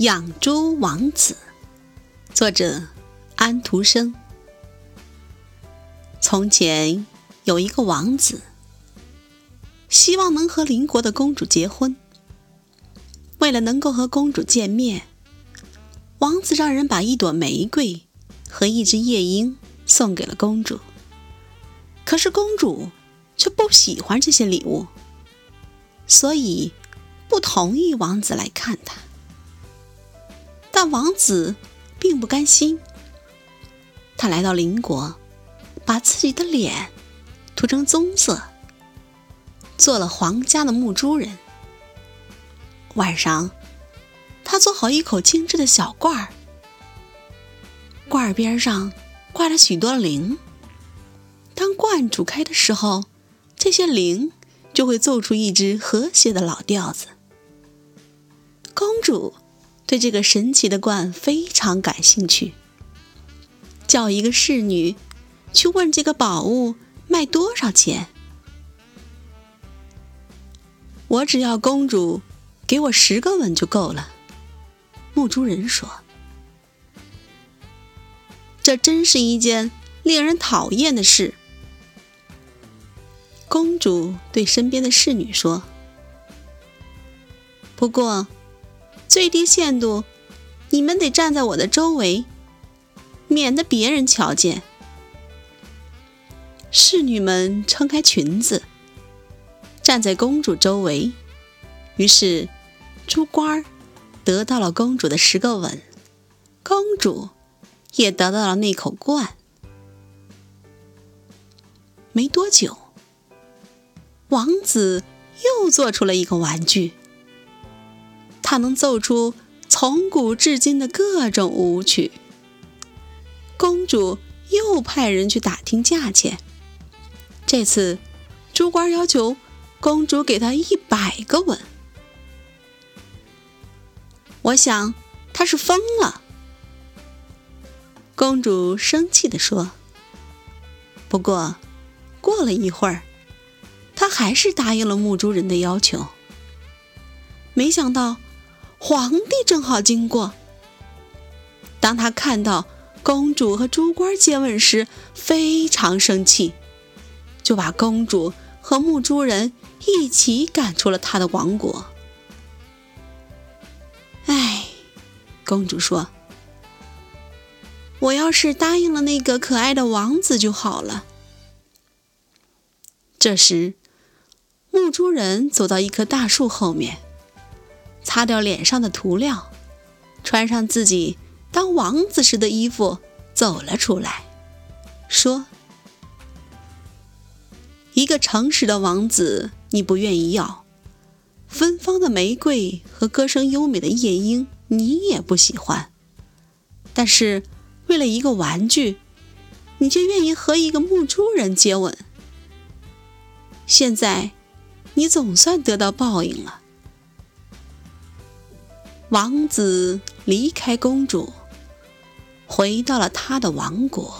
养猪王子，作者安徒生。从前有一个王子，希望能和邻国的公主结婚。为了能够和公主见面，王子让人把一朵玫瑰和一只夜莺送给了公主。可是公主却不喜欢这些礼物，所以不同意王子来看她。但王子并不甘心，他来到邻国，把自己的脸涂成棕色，做了皇家的牧猪人。晚上，他做好一口精致的小罐儿，罐儿边上挂了许多铃。当罐煮开的时候，这些铃就会奏出一支和谐的老调子。公主。对这个神奇的罐非常感兴趣，叫一个侍女去问这个宝物卖多少钱。我只要公主给我十个吻就够了。牧猪人说：“这真是一件令人讨厌的事。”公主对身边的侍女说：“不过。”最低限度，你们得站在我的周围，免得别人瞧见。侍女们撑开裙子，站在公主周围。于是，猪倌儿得到了公主的十个吻，公主也得到了那口罐。没多久，王子又做出了一个玩具。他能奏出从古至今的各种舞曲。公主又派人去打听价钱。这次，猪倌要求公主给他一百个吻。我想他是疯了。公主生气地说。不过，过了一会儿，他还是答应了牧猪人的要求。没想到。皇帝正好经过，当他看到公主和猪倌接吻时，非常生气，就把公主和牧猪人一起赶出了他的王国。哎，公主说：“我要是答应了那个可爱的王子就好了。”这时，牧猪人走到一棵大树后面。擦掉脸上的涂料，穿上自己当王子时的衣服，走了出来，说：“一个诚实的王子，你不愿意要；芬芳的玫瑰和歌声优美的夜莺，你也不喜欢。但是，为了一个玩具，你却愿意和一个牧猪人接吻。现在，你总算得到报应了。”王子离开公主，回到了他的王国。